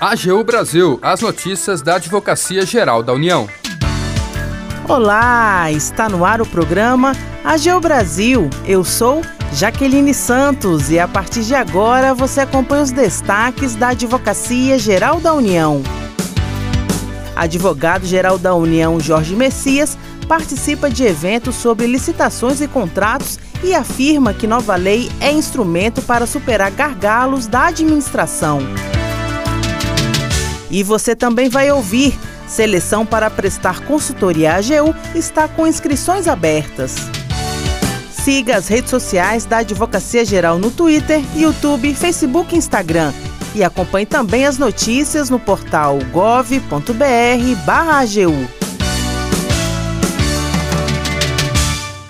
AGU Brasil, as notícias da Advocacia Geral da União. Olá, está no ar o programa AGU Brasil. Eu sou Jaqueline Santos e a partir de agora você acompanha os destaques da Advocacia Geral da União. Advogado-geral da União Jorge Messias participa de eventos sobre licitações e contratos e afirma que nova lei é instrumento para superar gargalos da administração. E você também vai ouvir: seleção para prestar consultoria AGU está com inscrições abertas. Siga as redes sociais da Advocacia Geral no Twitter, YouTube, Facebook e Instagram. E acompanhe também as notícias no portal gov.br/agu.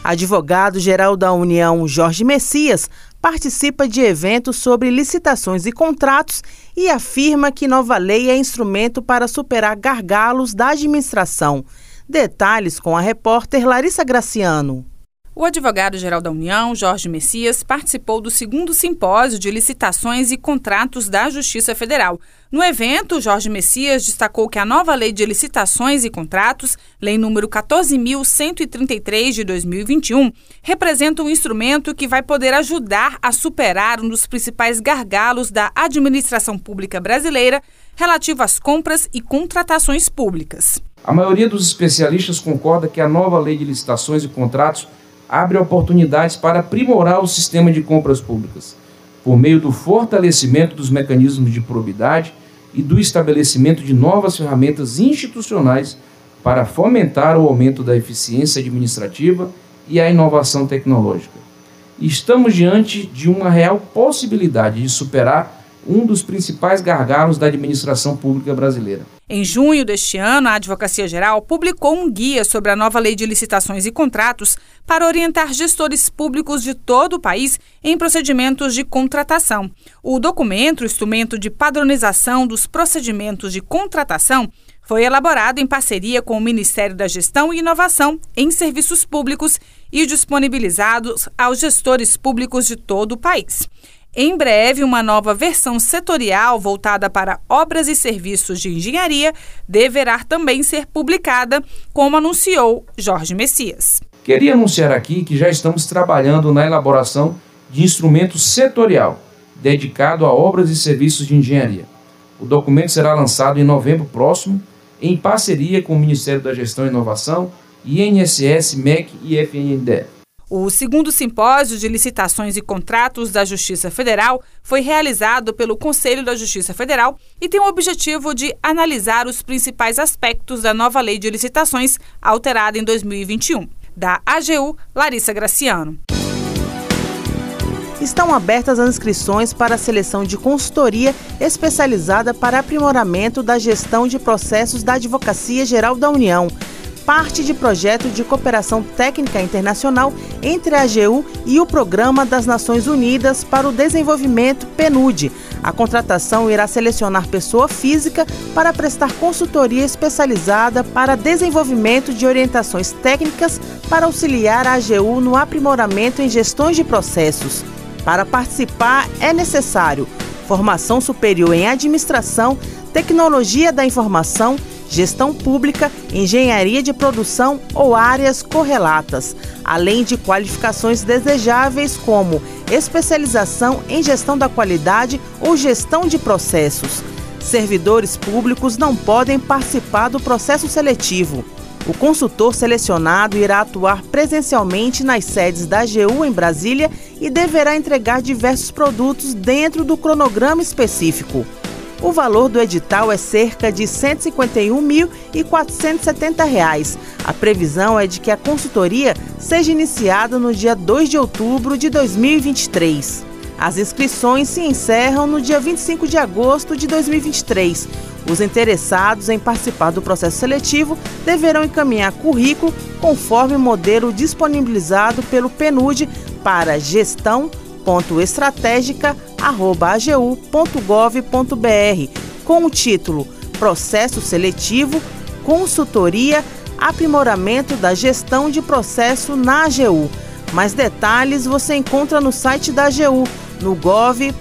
Advogado-geral da União, Jorge Messias, participa de eventos sobre licitações e contratos e afirma que nova lei é instrumento para superar gargalos da administração. Detalhes com a repórter Larissa Graciano. O advogado-geral da União, Jorge Messias, participou do segundo simpósio de licitações e contratos da Justiça Federal. No evento, Jorge Messias destacou que a nova Lei de Licitações e Contratos, Lei número 14.133 de 2021, representa um instrumento que vai poder ajudar a superar um dos principais gargalos da administração pública brasileira relativo às compras e contratações públicas. A maioria dos especialistas concorda que a nova Lei de Licitações e Contratos abre oportunidades para aprimorar o sistema de compras públicas, por meio do fortalecimento dos mecanismos de probidade e do estabelecimento de novas ferramentas institucionais para fomentar o aumento da eficiência administrativa e a inovação tecnológica. estamos diante de uma real possibilidade de superar um dos principais gargalos da administração pública brasileira. Em junho deste ano, a Advocacia Geral publicou um guia sobre a nova Lei de Licitações e Contratos para orientar gestores públicos de todo o país em procedimentos de contratação. O documento, instrumento de padronização dos procedimentos de contratação, foi elaborado em parceria com o Ministério da Gestão e Inovação em Serviços Públicos e disponibilizado aos gestores públicos de todo o país. Em breve, uma nova versão setorial voltada para obras e serviços de engenharia deverá também ser publicada, como anunciou Jorge Messias. Queria anunciar aqui que já estamos trabalhando na elaboração de instrumento setorial dedicado a obras e serviços de engenharia. O documento será lançado em novembro próximo, em parceria com o Ministério da Gestão e Inovação, INSS, MEC e FNDE. O segundo simpósio de licitações e contratos da Justiça Federal foi realizado pelo Conselho da Justiça Federal e tem o objetivo de analisar os principais aspectos da nova Lei de Licitações, alterada em 2021. Da AGU, Larissa Graciano. Estão abertas as inscrições para a seleção de consultoria especializada para aprimoramento da gestão de processos da Advocacia Geral da União parte de projeto de cooperação técnica internacional entre a AGU e o Programa das Nações Unidas para o Desenvolvimento PNUD. A contratação irá selecionar pessoa física para prestar consultoria especializada para desenvolvimento de orientações técnicas para auxiliar a AGU no aprimoramento em gestões de processos. Para participar, é necessário formação superior em administração, tecnologia da informação, gestão pública, engenharia de produção ou áreas correlatas, além de qualificações desejáveis como especialização em gestão da qualidade ou gestão de processos. Servidores públicos não podem participar do processo seletivo. O consultor selecionado irá atuar presencialmente nas sedes da AGU em Brasília e deverá entregar diversos produtos dentro do cronograma específico. O valor do edital é cerca de R$ 151.470. A previsão é de que a consultoria seja iniciada no dia 2 de outubro de 2023. As inscrições se encerram no dia 25 de agosto de 2023. Os interessados em participar do processo seletivo deverão encaminhar currículo conforme o modelo disponibilizado pelo PNUD para gestão agu.gov.br com o título Processo Seletivo, Consultoria, Aprimoramento da Gestão de Processo na AGU. Mais detalhes você encontra no site da AGU, no gov.br/agu.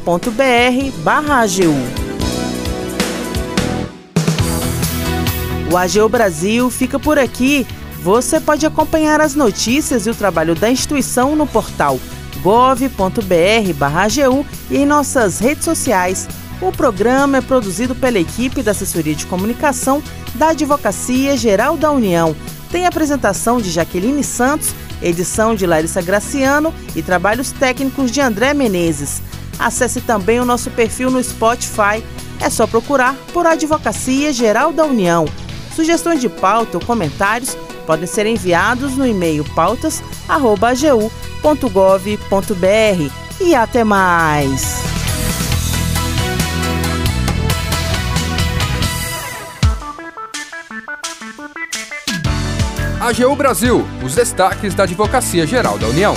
O AGU Brasil fica por aqui. Você pode acompanhar as notícias e o trabalho da instituição no portal gov.br/agu e em nossas redes sociais. O programa é produzido pela equipe da Assessoria de Comunicação da Advocacia Geral da União. Tem apresentação de Jaqueline Santos, edição de Larissa Graciano e trabalhos técnicos de André Menezes. Acesse também o nosso perfil no Spotify. É só procurar por Advocacia Geral da União. Sugestões de pauta ou comentários podem ser enviados no e-mail pautas.agu.gov.br. E até mais! AGU Brasil, os destaques da Advocacia Geral da União.